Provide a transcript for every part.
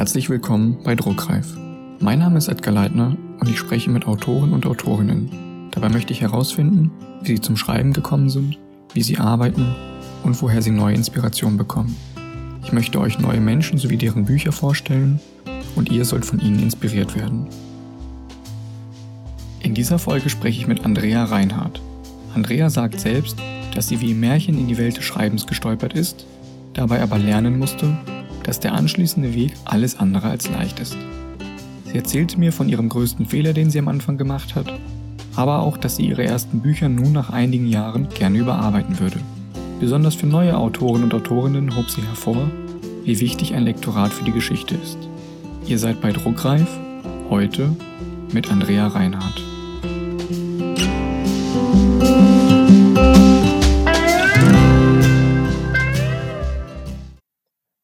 Herzlich willkommen bei Druckreif. Mein Name ist Edgar Leitner und ich spreche mit Autoren und Autorinnen. Dabei möchte ich herausfinden, wie sie zum Schreiben gekommen sind, wie sie arbeiten und woher sie neue Inspirationen bekommen. Ich möchte euch neue Menschen sowie deren Bücher vorstellen und ihr sollt von ihnen inspiriert werden. In dieser Folge spreche ich mit Andrea Reinhardt. Andrea sagt selbst, dass sie wie im Märchen in die Welt des Schreibens gestolpert ist, dabei aber lernen musste, dass der anschließende Weg alles andere als leicht ist. Sie erzählte mir von ihrem größten Fehler, den sie am Anfang gemacht hat, aber auch, dass sie ihre ersten Bücher nun nach einigen Jahren gerne überarbeiten würde. Besonders für neue Autoren und Autorinnen hob sie hervor, wie wichtig ein Lektorat für die Geschichte ist. Ihr seid bei Druckreif, heute mit Andrea Reinhardt.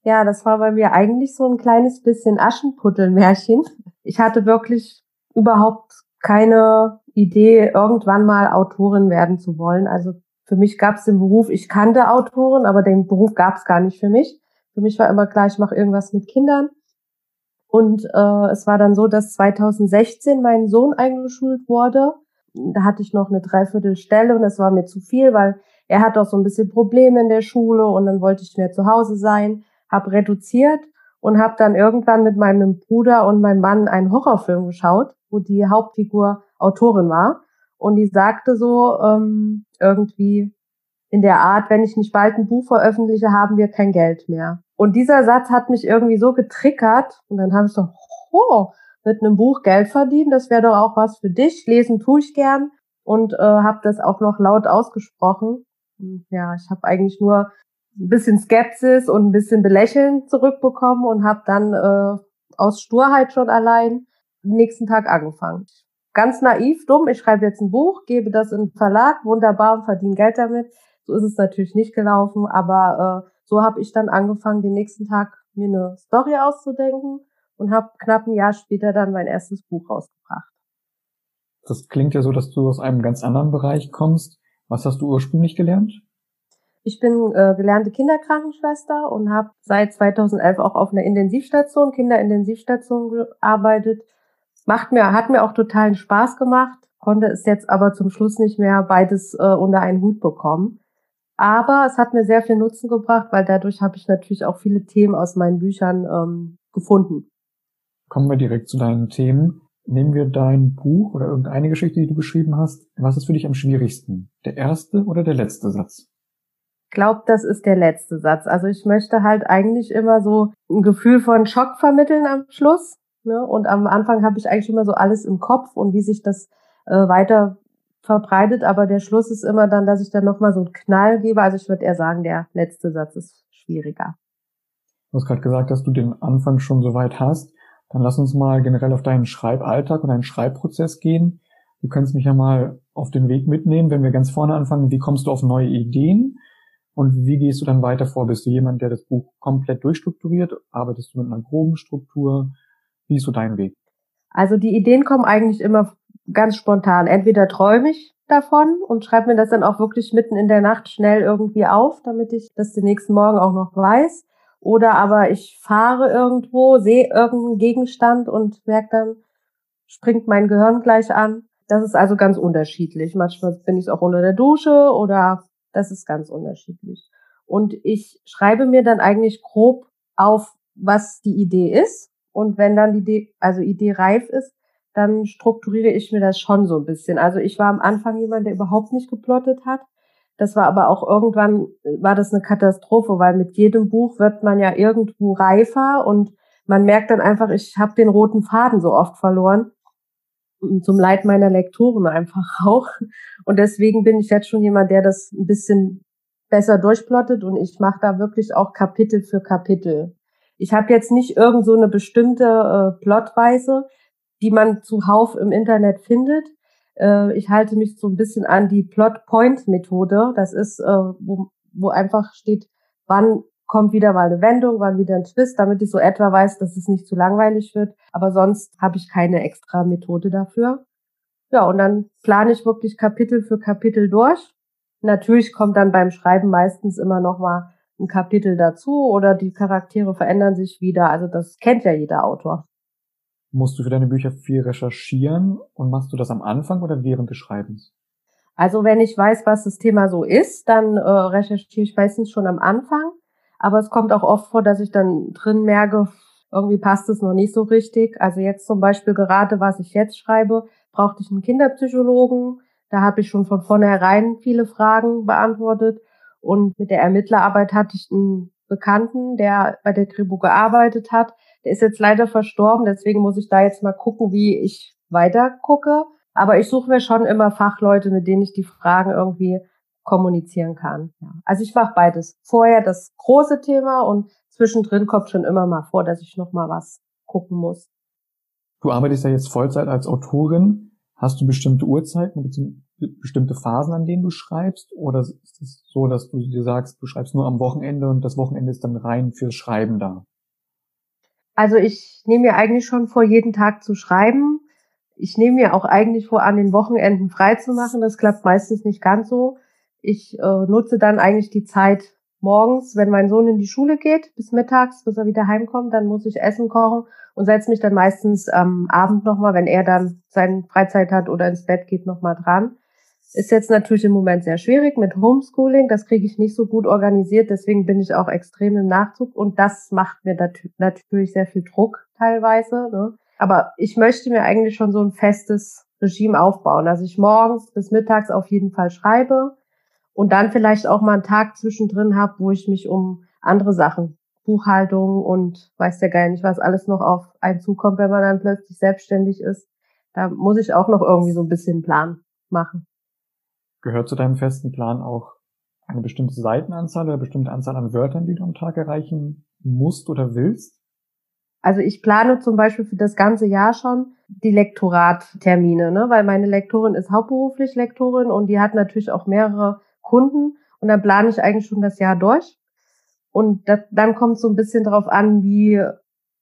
Ja, das war bei mir eigentlich so ein kleines bisschen Aschenputtelmärchen. Ich hatte wirklich überhaupt keine Idee, irgendwann mal Autorin werden zu wollen. Also für mich gab es den Beruf, ich kannte Autorin, aber den Beruf gab es gar nicht für mich. Für mich war immer klar, ich mache irgendwas mit Kindern. Und äh, es war dann so, dass 2016 mein Sohn eingeschult wurde. Da hatte ich noch eine Dreiviertelstelle und das war mir zu viel, weil er hat auch so ein bisschen Probleme in der Schule und dann wollte ich mehr zu Hause sein habe reduziert und habe dann irgendwann mit meinem Bruder und meinem Mann einen Horrorfilm geschaut, wo die Hauptfigur Autorin war. Und die sagte so ähm, irgendwie in der Art, wenn ich nicht bald ein Buch veröffentliche, haben wir kein Geld mehr. Und dieser Satz hat mich irgendwie so getriggert. Und dann habe ich so, oh, mit einem Buch Geld verdienen, das wäre doch auch was für dich. Lesen tue ich gern und äh, habe das auch noch laut ausgesprochen. Und ja, ich habe eigentlich nur ein bisschen Skepsis und ein bisschen Belächeln zurückbekommen und habe dann äh, aus Sturheit schon allein den nächsten Tag angefangen. Ganz naiv, dumm, ich schreibe jetzt ein Buch, gebe das in den Verlag, wunderbar und verdiene Geld damit. So ist es natürlich nicht gelaufen, aber äh, so habe ich dann angefangen, den nächsten Tag mir eine Story auszudenken und habe knapp ein Jahr später dann mein erstes Buch rausgebracht. Das klingt ja so, dass du aus einem ganz anderen Bereich kommst. Was hast du ursprünglich gelernt? Ich bin äh, gelernte Kinderkrankenschwester und habe seit 2011 auch auf einer Intensivstation, Kinderintensivstation gearbeitet. Macht mir, hat mir auch totalen Spaß gemacht, konnte es jetzt aber zum Schluss nicht mehr beides äh, unter einen Hut bekommen. Aber es hat mir sehr viel Nutzen gebracht, weil dadurch habe ich natürlich auch viele Themen aus meinen Büchern ähm, gefunden. Kommen wir direkt zu deinen Themen. Nehmen wir dein Buch oder irgendeine Geschichte, die du geschrieben hast. Was ist für dich am schwierigsten? Der erste oder der letzte Satz? Glaube, das ist der letzte Satz. Also ich möchte halt eigentlich immer so ein Gefühl von Schock vermitteln am Schluss. Ne? Und am Anfang habe ich eigentlich immer so alles im Kopf und wie sich das äh, weiter verbreitet. Aber der Schluss ist immer dann, dass ich dann nochmal so einen Knall gebe. Also ich würde eher sagen, der letzte Satz ist schwieriger. Du hast gerade gesagt, dass du den Anfang schon so weit hast. Dann lass uns mal generell auf deinen Schreiballtag und deinen Schreibprozess gehen. Du kannst mich ja mal auf den Weg mitnehmen, wenn wir ganz vorne anfangen. Wie kommst du auf neue Ideen? Und wie gehst du dann weiter vor? Bist du jemand, der das Buch komplett durchstrukturiert? Arbeitest du mit einer groben Struktur? Wie ist so dein Weg? Also die Ideen kommen eigentlich immer ganz spontan. Entweder träume ich davon und schreibe mir das dann auch wirklich mitten in der Nacht schnell irgendwie auf, damit ich das den nächsten Morgen auch noch weiß. Oder aber ich fahre irgendwo, sehe irgendeinen Gegenstand und merke dann, springt mein Gehirn gleich an. Das ist also ganz unterschiedlich. Manchmal bin ich auch unter der Dusche oder das ist ganz unterschiedlich. Und ich schreibe mir dann eigentlich grob auf, was die Idee ist. Und wenn dann die Idee, also Idee reif ist, dann strukturiere ich mir das schon so ein bisschen. Also ich war am Anfang jemand, der überhaupt nicht geplottet hat. Das war aber auch irgendwann, war das eine Katastrophe, weil mit jedem Buch wird man ja irgendwo reifer und man merkt dann einfach, ich habe den roten Faden so oft verloren zum Leid meiner Lektoren einfach auch. Und deswegen bin ich jetzt schon jemand, der das ein bisschen besser durchplottet und ich mache da wirklich auch Kapitel für Kapitel. Ich habe jetzt nicht irgend so eine bestimmte äh, Plotweise, die man zuhauf im Internet findet. Äh, ich halte mich so ein bisschen an die Plot-Point-Methode. Das ist, äh, wo, wo einfach steht, wann kommt wieder mal eine Wendung, wann wieder ein Twist, damit ich so etwa weiß, dass es nicht zu langweilig wird. Aber sonst habe ich keine extra Methode dafür. Ja, und dann plane ich wirklich Kapitel für Kapitel durch. Natürlich kommt dann beim Schreiben meistens immer noch mal ein Kapitel dazu oder die Charaktere verändern sich wieder. Also das kennt ja jeder Autor. Musst du für deine Bücher viel recherchieren und machst du das am Anfang oder während des Schreibens? Also wenn ich weiß, was das Thema so ist, dann äh, recherchiere ich meistens schon am Anfang. Aber es kommt auch oft vor, dass ich dann drin merke, irgendwie passt es noch nicht so richtig. Also jetzt zum Beispiel gerade, was ich jetzt schreibe, brauchte ich einen Kinderpsychologen. Da habe ich schon von vornherein viele Fragen beantwortet. Und mit der Ermittlerarbeit hatte ich einen Bekannten, der bei der Kribo gearbeitet hat. Der ist jetzt leider verstorben, deswegen muss ich da jetzt mal gucken, wie ich weiter gucke. Aber ich suche mir schon immer Fachleute, mit denen ich die Fragen irgendwie kommunizieren kann. Ja. Also ich mache beides. Vorher das große Thema und zwischendrin kommt schon immer mal vor, dass ich noch mal was gucken muss. Du arbeitest ja jetzt Vollzeit als Autorin. Hast du bestimmte Uhrzeiten, bestimmte Phasen, an denen du schreibst? Oder ist es so, dass du dir sagst, du schreibst nur am Wochenende und das Wochenende ist dann rein fürs Schreiben da? Also ich nehme mir eigentlich schon vor, jeden Tag zu schreiben. Ich nehme mir auch eigentlich vor, an den Wochenenden frei zu machen. Das klappt meistens nicht ganz so. Ich äh, nutze dann eigentlich die Zeit morgens, wenn mein Sohn in die Schule geht, bis mittags, bis er wieder heimkommt, dann muss ich Essen kochen und setze mich dann meistens am Abend nochmal, wenn er dann seine Freizeit hat oder ins Bett geht, nochmal dran. Ist jetzt natürlich im Moment sehr schwierig mit Homeschooling. Das kriege ich nicht so gut organisiert. Deswegen bin ich auch extrem im Nachzug. Und das macht mir natürlich sehr viel Druck teilweise. Ne? Aber ich möchte mir eigentlich schon so ein festes Regime aufbauen. Also ich morgens bis mittags auf jeden Fall schreibe und dann vielleicht auch mal einen Tag zwischendrin habe, wo ich mich um andere Sachen, Buchhaltung und weiß der gar nicht, was alles noch auf einen zukommt, wenn man dann plötzlich selbstständig ist. Da muss ich auch noch irgendwie so ein bisschen Plan machen. Gehört zu deinem festen Plan auch eine bestimmte Seitenanzahl oder eine bestimmte Anzahl an Wörtern, die du am Tag erreichen musst oder willst? Also ich plane zum Beispiel für das ganze Jahr schon die Lektorattermine, ne? weil meine Lektorin ist hauptberuflich Lektorin und die hat natürlich auch mehrere Kunden und dann plane ich eigentlich schon das Jahr durch. Und das, dann kommt so ein bisschen darauf an, wie,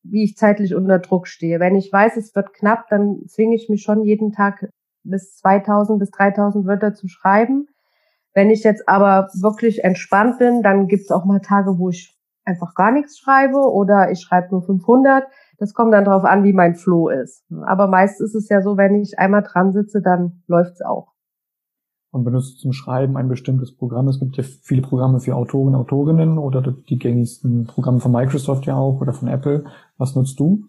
wie ich zeitlich unter Druck stehe. Wenn ich weiß, es wird knapp, dann zwinge ich mich schon jeden Tag bis 2000 bis 3000 Wörter zu schreiben. Wenn ich jetzt aber wirklich entspannt bin, dann gibt es auch mal Tage, wo ich einfach gar nichts schreibe oder ich schreibe nur 500. Das kommt dann darauf an, wie mein Flow ist. Aber meist ist es ja so, wenn ich einmal dran sitze, dann läuft's auch und benutzt zum Schreiben ein bestimmtes Programm. Es gibt ja viele Programme für Autoren, Autorinnen oder die gängigsten Programme von Microsoft ja auch oder von Apple. Was nutzt du?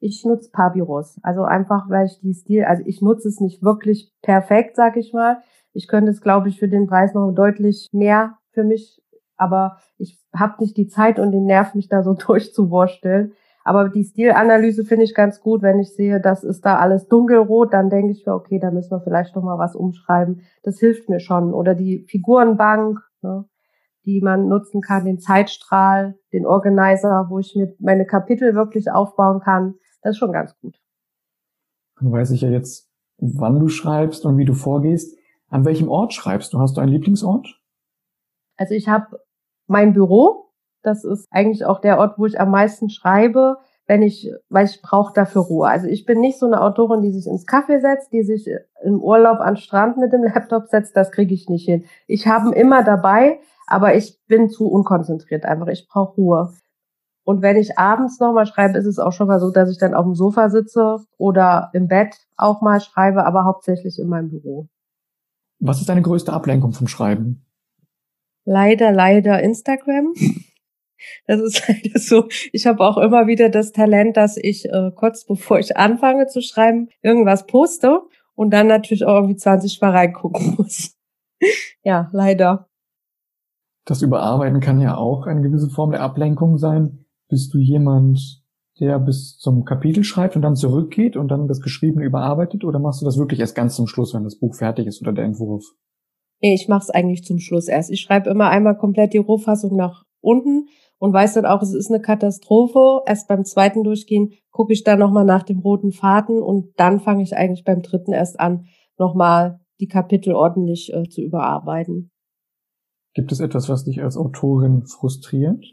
Ich nutze Papiros. Also einfach, weil ich die Stil, also ich nutze es nicht wirklich perfekt, sag ich mal. Ich könnte es, glaube ich, für den Preis noch deutlich mehr für mich, aber ich habe nicht die Zeit und den Nerv, mich da so durchzuwursteln. Aber die Stilanalyse finde ich ganz gut. Wenn ich sehe, das ist da alles dunkelrot, dann denke ich mir, okay, da müssen wir vielleicht noch mal was umschreiben. Das hilft mir schon. Oder die Figurenbank, ne, die man nutzen kann, den Zeitstrahl, den Organizer, wo ich mir meine Kapitel wirklich aufbauen kann. Das ist schon ganz gut. Dann weiß ich ja jetzt, wann du schreibst und wie du vorgehst. An welchem Ort schreibst du? Hast du einen Lieblingsort? Also ich habe mein Büro, das ist eigentlich auch der Ort, wo ich am meisten schreibe, wenn ich, weil ich brauche dafür Ruhe. Also ich bin nicht so eine Autorin, die sich ins Kaffee setzt, die sich im Urlaub an Strand mit dem Laptop setzt. Das kriege ich nicht hin. Ich habe ihn immer dabei, aber ich bin zu unkonzentriert einfach. Ich brauche Ruhe. Und wenn ich abends nochmal schreibe, ist es auch schon mal so, dass ich dann auf dem Sofa sitze oder im Bett auch mal schreibe, aber hauptsächlich in meinem Büro. Was ist deine größte Ablenkung vom Schreiben? Leider, leider Instagram. Das ist leider so. Ich habe auch immer wieder das Talent, dass ich äh, kurz bevor ich anfange zu schreiben, irgendwas poste und dann natürlich auch irgendwie 20 Mal reingucken muss. ja, leider. Das Überarbeiten kann ja auch eine gewisse Form der Ablenkung sein. Bist du jemand, der bis zum Kapitel schreibt und dann zurückgeht und dann das Geschriebene überarbeitet oder machst du das wirklich erst ganz zum Schluss, wenn das Buch fertig ist oder der Entwurf? Nee, ich mache es eigentlich zum Schluss erst. Ich schreibe immer einmal komplett die Rohfassung nach unten und weiß dann auch, es ist eine Katastrophe. Erst beim zweiten Durchgehen gucke ich dann nochmal nach dem roten Faden und dann fange ich eigentlich beim dritten erst an, nochmal die Kapitel ordentlich äh, zu überarbeiten. Gibt es etwas, was dich als Autorin frustriert?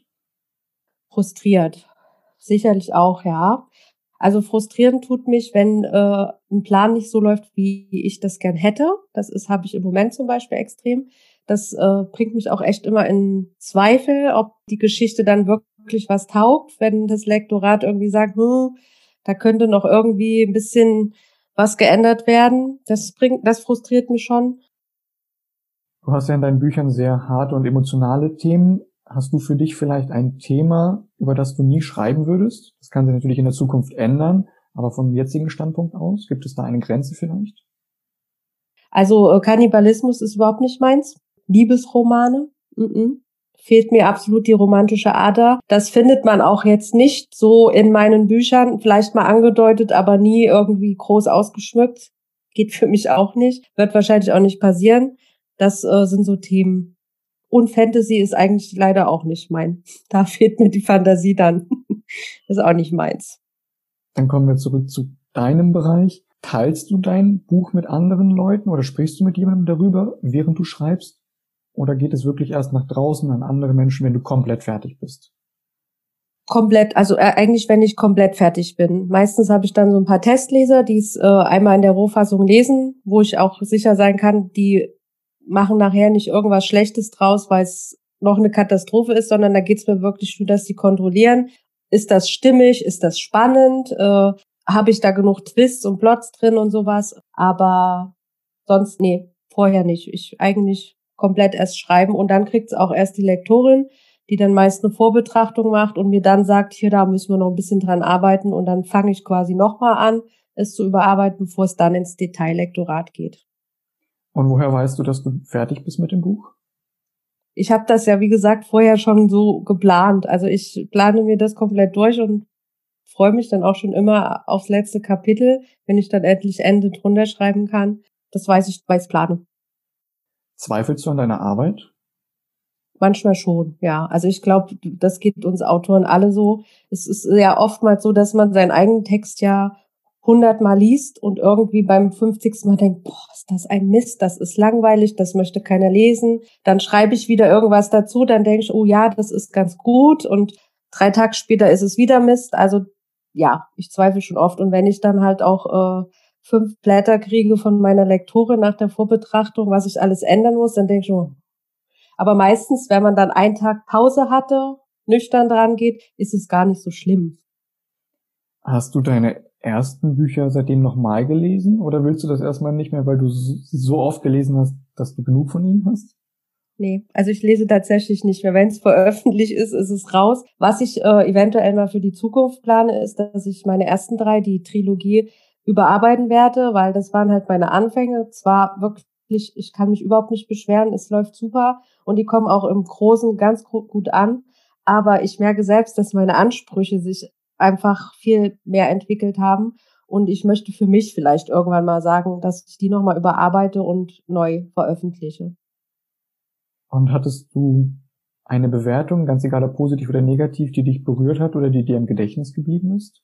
Frustriert. Sicherlich auch, ja. Also frustrierend tut mich, wenn äh, ein Plan nicht so läuft, wie ich das gern hätte. Das ist habe ich im Moment zum Beispiel extrem. Das äh, bringt mich auch echt immer in Zweifel, ob die Geschichte dann wirklich was taugt, wenn das Lektorat irgendwie sagt, hm, da könnte noch irgendwie ein bisschen was geändert werden. Das bringt, das frustriert mich schon. Du hast ja in deinen Büchern sehr harte und emotionale Themen. Hast du für dich vielleicht ein Thema, über das du nie schreiben würdest? Das kann sich natürlich in der Zukunft ändern, aber vom jetzigen Standpunkt aus, gibt es da eine Grenze vielleicht? Also äh, Kannibalismus ist überhaupt nicht meins. Liebesromane, mm -mm. fehlt mir absolut die romantische Ader. Das findet man auch jetzt nicht so in meinen Büchern, vielleicht mal angedeutet, aber nie irgendwie groß ausgeschmückt. Geht für mich auch nicht, wird wahrscheinlich auch nicht passieren. Das äh, sind so Themen, und Fantasy ist eigentlich leider auch nicht mein. Da fehlt mir die Fantasie dann. das ist auch nicht meins. Dann kommen wir zurück zu deinem Bereich. Teilst du dein Buch mit anderen Leuten oder sprichst du mit jemandem darüber, während du schreibst? Oder geht es wirklich erst nach draußen an andere Menschen, wenn du komplett fertig bist? Komplett, also äh, eigentlich, wenn ich komplett fertig bin. Meistens habe ich dann so ein paar Testleser, die es äh, einmal in der Rohfassung lesen, wo ich auch sicher sein kann, die machen nachher nicht irgendwas Schlechtes draus, weil es noch eine Katastrophe ist, sondern da geht's mir wirklich nur, dass sie kontrollieren. Ist das stimmig? Ist das spannend? Äh, Habe ich da genug Twists und Plots drin und sowas? Aber sonst, nee, vorher nicht. Ich eigentlich komplett erst schreiben und dann kriegt's auch erst die Lektorin, die dann meist eine Vorbetrachtung macht und mir dann sagt, hier, da müssen wir noch ein bisschen dran arbeiten und dann fange ich quasi nochmal an, es zu überarbeiten, bevor es dann ins Detaillektorat geht. Und woher weißt du, dass du fertig bist mit dem Buch? Ich habe das ja, wie gesagt, vorher schon so geplant. Also ich plane mir das komplett durch und freue mich dann auch schon immer aufs letzte Kapitel, wenn ich dann endlich Ende drunter schreiben kann. Das weiß ich, weiß plane. Zweifelst du an deiner Arbeit? Manchmal schon, ja. Also ich glaube, das geht uns Autoren alle so. Es ist ja oftmals so, dass man seinen eigenen Text ja hundertmal liest und irgendwie beim 50. Mal denkt, boah, ist das ein Mist, das ist langweilig, das möchte keiner lesen. Dann schreibe ich wieder irgendwas dazu, dann denke ich, oh ja, das ist ganz gut und drei Tage später ist es wieder Mist. Also ja, ich zweifle schon oft und wenn ich dann halt auch äh, fünf Blätter kriege von meiner Lektorin nach der Vorbetrachtung, was ich alles ändern muss, dann denke ich, oh. aber meistens, wenn man dann einen Tag Pause hatte, nüchtern dran geht, ist es gar nicht so schlimm. Hast du deine ersten Bücher seitdem nochmal gelesen oder willst du das erstmal nicht mehr, weil du sie so oft gelesen hast, dass du genug von ihnen hast? Nee, also ich lese tatsächlich nicht mehr. Wenn es veröffentlicht ist, ist es raus. Was ich äh, eventuell mal für die Zukunft plane, ist, dass ich meine ersten drei, die Trilogie, überarbeiten werde, weil das waren halt meine Anfänge. Zwar wirklich, ich kann mich überhaupt nicht beschweren, es läuft super und die kommen auch im Großen ganz gut an. Aber ich merke selbst, dass meine Ansprüche sich einfach viel mehr entwickelt haben. Und ich möchte für mich vielleicht irgendwann mal sagen, dass ich die nochmal überarbeite und neu veröffentliche. Und hattest du eine Bewertung, ganz egal ob positiv oder negativ, die dich berührt hat oder die dir im Gedächtnis geblieben ist?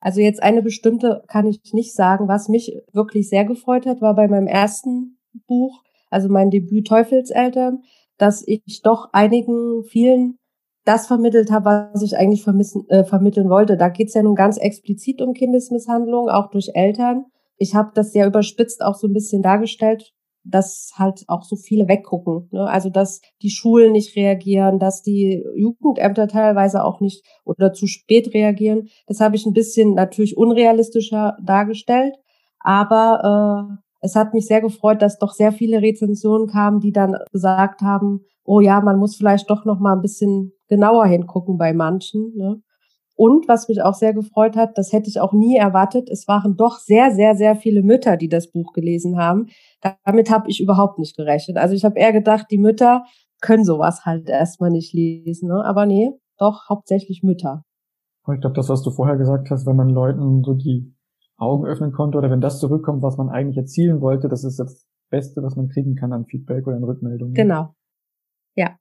Also jetzt eine bestimmte kann ich nicht sagen. Was mich wirklich sehr gefreut hat, war bei meinem ersten Buch, also mein Debüt Teufelseltern, dass ich doch einigen, vielen das vermittelt habe, was ich eigentlich vermissen, äh, vermitteln wollte. Da geht es ja nun ganz explizit um Kindesmisshandlung, auch durch Eltern. Ich habe das sehr überspitzt auch so ein bisschen dargestellt, dass halt auch so viele weggucken. Ne? Also dass die Schulen nicht reagieren, dass die Jugendämter teilweise auch nicht oder zu spät reagieren. Das habe ich ein bisschen natürlich unrealistischer dargestellt. Aber äh, es hat mich sehr gefreut, dass doch sehr viele Rezensionen kamen, die dann gesagt haben, oh ja, man muss vielleicht doch noch mal ein bisschen genauer hingucken bei manchen. Ne? Und was mich auch sehr gefreut hat, das hätte ich auch nie erwartet, es waren doch sehr, sehr, sehr viele Mütter, die das Buch gelesen haben. Damit habe ich überhaupt nicht gerechnet. Also ich habe eher gedacht, die Mütter können sowas halt erstmal nicht lesen. Ne? Aber nee, doch hauptsächlich Mütter. Ich glaube, das, was du vorher gesagt hast, wenn man Leuten so die Augen öffnen konnte oder wenn das zurückkommt, was man eigentlich erzielen wollte, das ist das Beste, was man kriegen kann an Feedback oder an Rückmeldungen. Genau. Ja.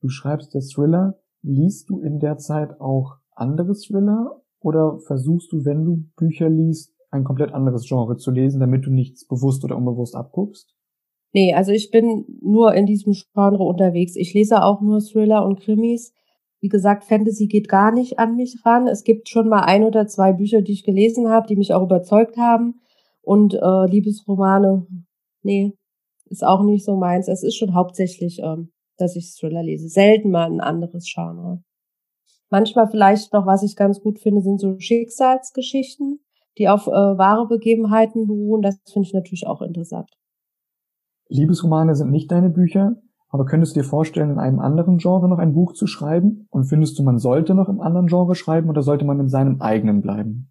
Du schreibst der Thriller. Liest du in der Zeit auch andere Thriller oder versuchst du, wenn du Bücher liest, ein komplett anderes Genre zu lesen, damit du nichts bewusst oder unbewusst abguckst? Nee, also ich bin nur in diesem Genre unterwegs. Ich lese auch nur Thriller und Krimis. Wie gesagt, Fantasy geht gar nicht an mich ran. Es gibt schon mal ein oder zwei Bücher, die ich gelesen habe, die mich auch überzeugt haben. Und äh, Liebesromane, nee, ist auch nicht so meins. Es ist schon hauptsächlich, ähm, dass ich Thriller lese. Selten mal ein anderes Genre. Manchmal vielleicht noch, was ich ganz gut finde, sind so Schicksalsgeschichten, die auf äh, wahre Begebenheiten beruhen. Das finde ich natürlich auch interessant. Liebesromane sind nicht deine Bücher, aber könntest du dir vorstellen, in einem anderen Genre noch ein Buch zu schreiben? Und findest du, man sollte noch im anderen Genre schreiben oder sollte man in seinem eigenen bleiben?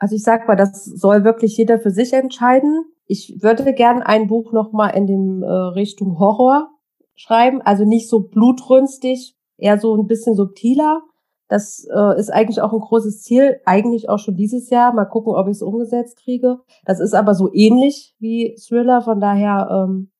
Also ich sag mal, das soll wirklich jeder für sich entscheiden. Ich würde gern ein Buch noch mal in dem äh, Richtung Horror schreiben, also nicht so blutrünstig, eher so ein bisschen subtiler. Das äh, ist eigentlich auch ein großes Ziel, eigentlich auch schon dieses Jahr. Mal gucken, ob ich es umgesetzt kriege. Das ist aber so ähnlich wie Thriller, von daher ähm,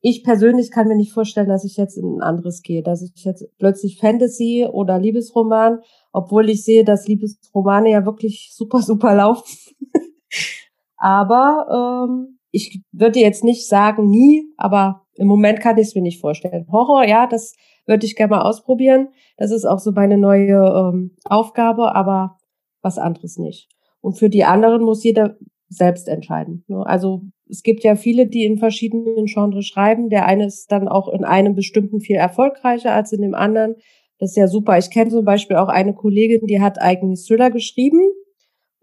ich persönlich kann mir nicht vorstellen, dass ich jetzt in ein anderes gehe, dass ich jetzt plötzlich Fantasy oder Liebesroman, obwohl ich sehe, dass Liebesromane ja wirklich super, super laufen. aber ähm, ich würde jetzt nicht sagen nie, aber im Moment kann ich es mir nicht vorstellen. Horror, ja, das würde ich gerne mal ausprobieren. Das ist auch so meine neue ähm, Aufgabe, aber was anderes nicht. Und für die anderen muss jeder selbst entscheiden. Ne? Also es gibt ja viele, die in verschiedenen Genres schreiben. Der eine ist dann auch in einem bestimmten viel erfolgreicher als in dem anderen. Das ist ja super. Ich kenne zum Beispiel auch eine Kollegin, die hat eigentlich Thriller geschrieben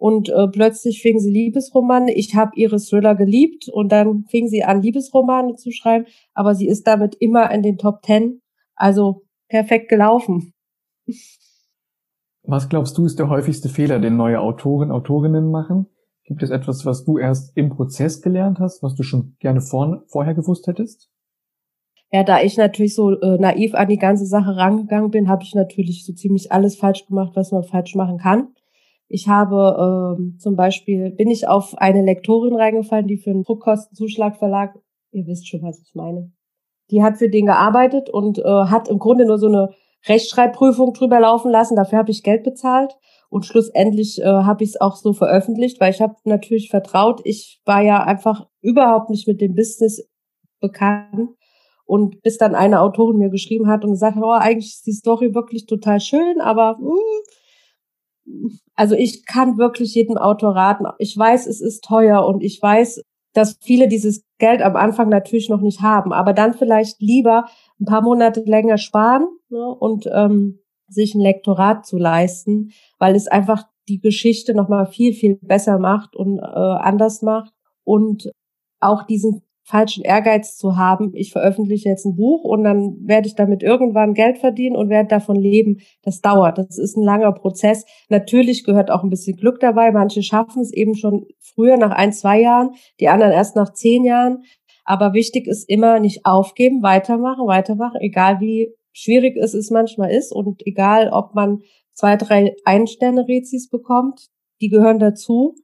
und äh, plötzlich fing sie Liebesromane. Ich habe ihre Thriller geliebt und dann fing sie an, Liebesromane zu schreiben, aber sie ist damit immer in den Top Ten. Also perfekt gelaufen. Was glaubst du ist der häufigste Fehler, den neue Autoren, Autorinnen machen? Gibt es etwas, was du erst im Prozess gelernt hast, was du schon gerne vor, vorher gewusst hättest? Ja, da ich natürlich so äh, naiv an die ganze Sache rangegangen bin, habe ich natürlich so ziemlich alles falsch gemacht, was man falsch machen kann. Ich habe ähm, zum Beispiel, bin ich auf eine Lektorin reingefallen, die für einen Druckkostenzuschlagverlag, ihr wisst schon, was ich meine, die hat für den gearbeitet und äh, hat im Grunde nur so eine Rechtschreibprüfung drüber laufen lassen. Dafür habe ich Geld bezahlt. Und schlussendlich äh, habe ich es auch so veröffentlicht, weil ich habe natürlich vertraut. Ich war ja einfach überhaupt nicht mit dem Business bekannt. Und bis dann eine Autorin mir geschrieben hat und gesagt hat, oh, eigentlich ist die Story wirklich total schön, aber uh, also ich kann wirklich jedem Autor raten. Ich weiß, es ist teuer und ich weiß, dass viele dieses Geld am Anfang natürlich noch nicht haben, aber dann vielleicht lieber ein paar Monate länger sparen ne, und ähm, sich ein Lektorat zu leisten, weil es einfach die Geschichte nochmal viel, viel besser macht und äh, anders macht und auch diesen falschen Ehrgeiz zu haben, ich veröffentliche jetzt ein Buch und dann werde ich damit irgendwann Geld verdienen und werde davon leben. Das dauert. Das ist ein langer Prozess. Natürlich gehört auch ein bisschen Glück dabei. Manche schaffen es eben schon früher nach ein, zwei Jahren, die anderen erst nach zehn Jahren. Aber wichtig ist immer nicht aufgeben, weitermachen, weitermachen, egal wie schwierig es ist manchmal ist und egal, ob man zwei, drei Einsterne-Rezis bekommt, die gehören dazu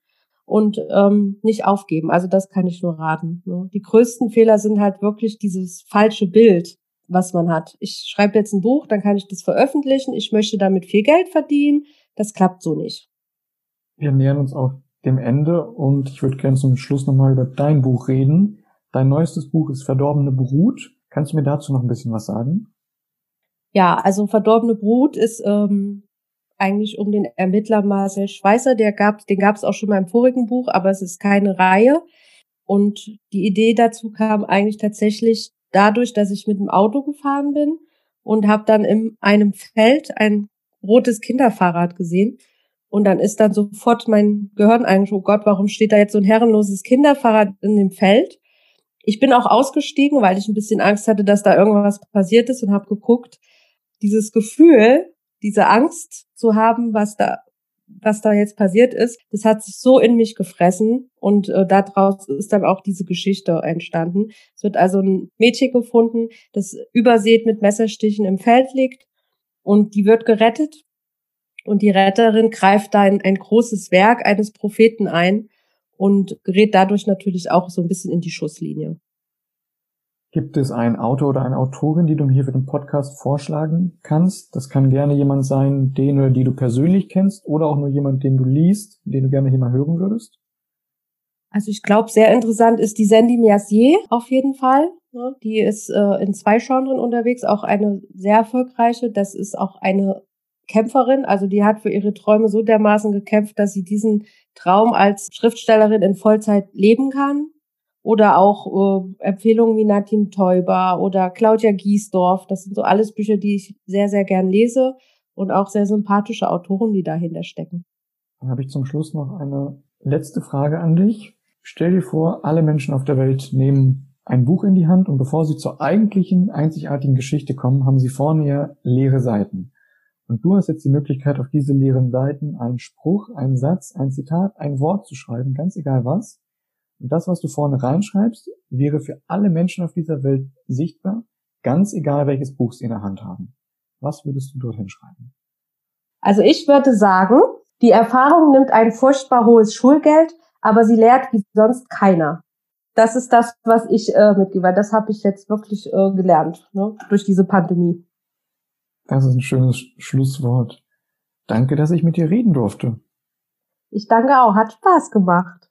und ähm, nicht aufgeben. Also das kann ich nur raten. Ne? Die größten Fehler sind halt wirklich dieses falsche Bild, was man hat. Ich schreibe jetzt ein Buch, dann kann ich das veröffentlichen. Ich möchte damit viel Geld verdienen. Das klappt so nicht. Wir nähern uns auch dem Ende und ich würde gerne zum Schluss nochmal über dein Buch reden. Dein neuestes Buch ist Verdorbene Brut. Kannst du mir dazu noch ein bisschen was sagen? Ja, also verdorbene Brut ist ähm, eigentlich um den Ermittler Marcel Schweißer, der gab, den gab es auch schon mal im vorigen Buch, aber es ist keine Reihe. Und die Idee dazu kam eigentlich tatsächlich dadurch, dass ich mit dem Auto gefahren bin und habe dann in einem Feld ein rotes Kinderfahrrad gesehen. Und dann ist dann sofort mein Gehirn eigentlich, oh Gott, warum steht da jetzt so ein herrenloses Kinderfahrrad in dem Feld? Ich bin auch ausgestiegen, weil ich ein bisschen Angst hatte, dass da irgendwas passiert ist und habe geguckt dieses Gefühl, diese Angst zu haben, was da was da jetzt passiert ist, das hat sich so in mich gefressen und äh, daraus ist dann auch diese Geschichte entstanden. Es wird also ein Mädchen gefunden, das übersät mit Messerstichen im Feld liegt und die wird gerettet und die Retterin greift da in ein großes Werk eines Propheten ein und gerät dadurch natürlich auch so ein bisschen in die Schusslinie. Gibt es einen Autor oder eine Autorin, die du mir hier für den Podcast vorschlagen kannst? Das kann gerne jemand sein, den oder die du persönlich kennst oder auch nur jemand, den du liest, den du gerne hier mal hören würdest. Also ich glaube, sehr interessant ist die Sandy Mercier auf jeden Fall. Die ist äh, in zwei Genren unterwegs, auch eine sehr erfolgreiche. Das ist auch eine Kämpferin, also die hat für ihre Träume so dermaßen gekämpft, dass sie diesen Traum als Schriftstellerin in Vollzeit leben kann. Oder auch äh, Empfehlungen wie Nadine Teuber oder Claudia Giesdorf. Das sind so alles Bücher, die ich sehr, sehr gern lese und auch sehr sympathische Autoren, die dahinter stecken. Dann habe ich zum Schluss noch eine letzte Frage an dich. Stell dir vor, alle Menschen auf der Welt nehmen ein Buch in die Hand und bevor sie zur eigentlichen, einzigartigen Geschichte kommen, haben sie vorne ja leere Seiten. Und du hast jetzt die Möglichkeit, auf diese leeren Seiten einen Spruch, einen Satz, ein Zitat, ein Wort zu schreiben, ganz egal was. Und das, was du vorne reinschreibst, wäre für alle Menschen auf dieser Welt sichtbar, ganz egal welches Buch sie in der Hand haben. Was würdest du dorthin schreiben? Also ich würde sagen, die Erfahrung nimmt ein furchtbar hohes Schulgeld, aber sie lehrt wie sonst keiner. Das ist das, was ich äh, mitgebe. Das habe ich jetzt wirklich äh, gelernt ne? durch diese Pandemie. Das ist ein schönes Schlusswort. Danke, dass ich mit dir reden durfte. Ich danke auch. Hat Spaß gemacht.